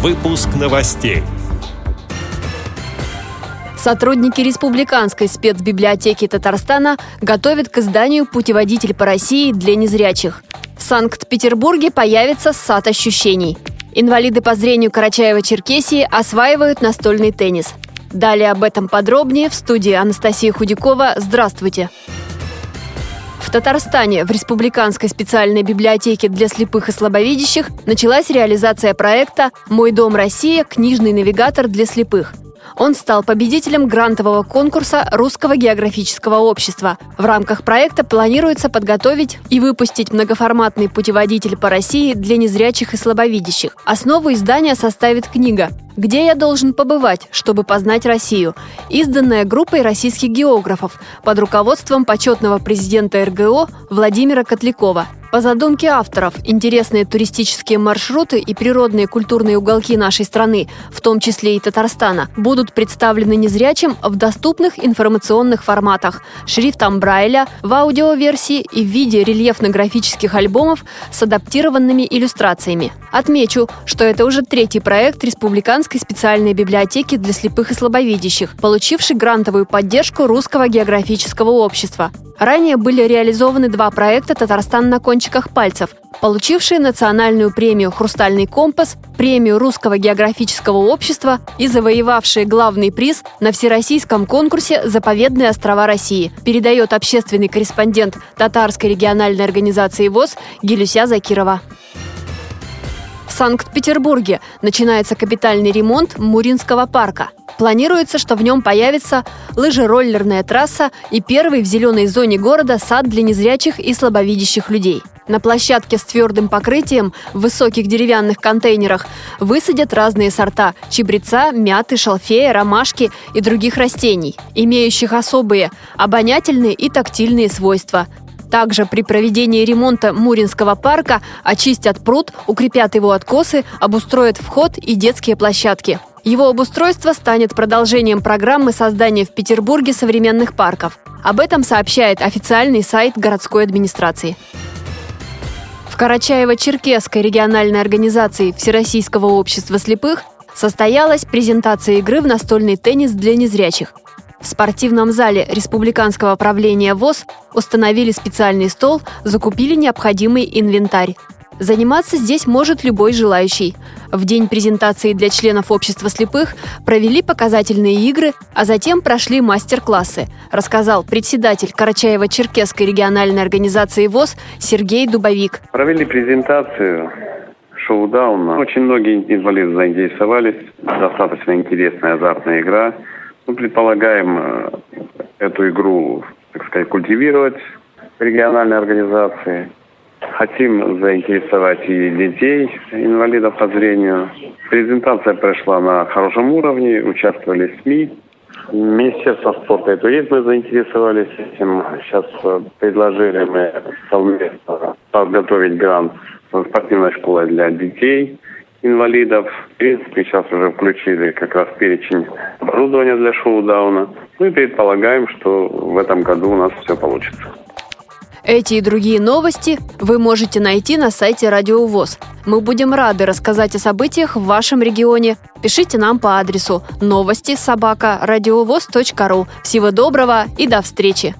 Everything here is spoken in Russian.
Выпуск новостей. Сотрудники Республиканской спецбиблиотеки Татарстана готовят к изданию «Путеводитель по России для незрячих». В Санкт-Петербурге появится сад ощущений. Инвалиды по зрению Карачаева-Черкесии осваивают настольный теннис. Далее об этом подробнее в студии Анастасия Худякова. Здравствуйте! В Татарстане в Республиканской специальной библиотеке для слепых и слабовидящих началась реализация проекта «Мой дом Россия. Книжный навигатор для слепых». Он стал победителем грантового конкурса Русского географического общества. В рамках проекта планируется подготовить и выпустить многоформатный путеводитель по России для незрячих и слабовидящих. Основу издания составит книга «Где я должен побывать, чтобы познать Россию», изданная группой российских географов под руководством почетного президента РГО Владимира Котлякова – по задумке авторов, интересные туристические маршруты и природные культурные уголки нашей страны, в том числе и Татарстана, будут представлены незрячим в доступных информационных форматах – шрифтом Брайля, в аудиоверсии и в виде рельефно-графических альбомов с адаптированными иллюстрациями. Отмечу, что это уже третий проект Республиканской специальной библиотеки для слепых и слабовидящих, получивший грантовую поддержку Русского географического общества. Ранее были реализованы два проекта «Татарстан на кончиках пальцев», получившие национальную премию «Хрустальный компас», премию Русского географического общества и завоевавшие главный приз на всероссийском конкурсе «Заповедные острова России», передает общественный корреспондент Татарской региональной организации ВОЗ Гилюся Закирова. Санкт-Петербурге начинается капитальный ремонт Муринского парка – Планируется, что в нем появится лыжероллерная трасса и первый в зеленой зоне города сад для незрячих и слабовидящих людей. На площадке с твердым покрытием в высоких деревянных контейнерах высадят разные сорта – чебреца, мяты, шалфея, ромашки и других растений, имеющих особые обонятельные и тактильные свойства. Также при проведении ремонта Муринского парка очистят пруд, укрепят его откосы, обустроят вход и детские площадки. Его обустройство станет продолжением программы создания в Петербурге современных парков. Об этом сообщает официальный сайт городской администрации. В Карачаево-Черкесской региональной организации Всероссийского общества слепых состоялась презентация игры в настольный теннис для незрячих. В спортивном зале Республиканского правления ВОЗ установили специальный стол, закупили необходимый инвентарь. Заниматься здесь может любой желающий. В день презентации для членов общества слепых провели показательные игры, а затем прошли мастер-классы, рассказал председатель Карачаево-Черкесской региональной организации ВОЗ Сергей Дубовик. Провели презентацию шоу-дауна. Очень многие инвалиды заинтересовались. Достаточно интересная азартная игра. Мы предполагаем э, эту игру, так сказать, культивировать в региональной организации. Хотим заинтересовать и детей, инвалидов по зрению. Презентация прошла на хорошем уровне, участвовали СМИ. Министерство спорта и туризма заинтересовались этим. Сейчас э, предложили мы совместно подготовить грант спортивной школы для детей инвалидов. В принципе, сейчас уже включили как раз перечень оборудования для шоу-дауна. Мы предполагаем, что в этом году у нас все получится. Эти и другие новости вы можете найти на сайте Радио ВОЗ. Мы будем рады рассказать о событиях в вашем регионе. Пишите нам по адресу новости собака ру. Всего доброго и до встречи!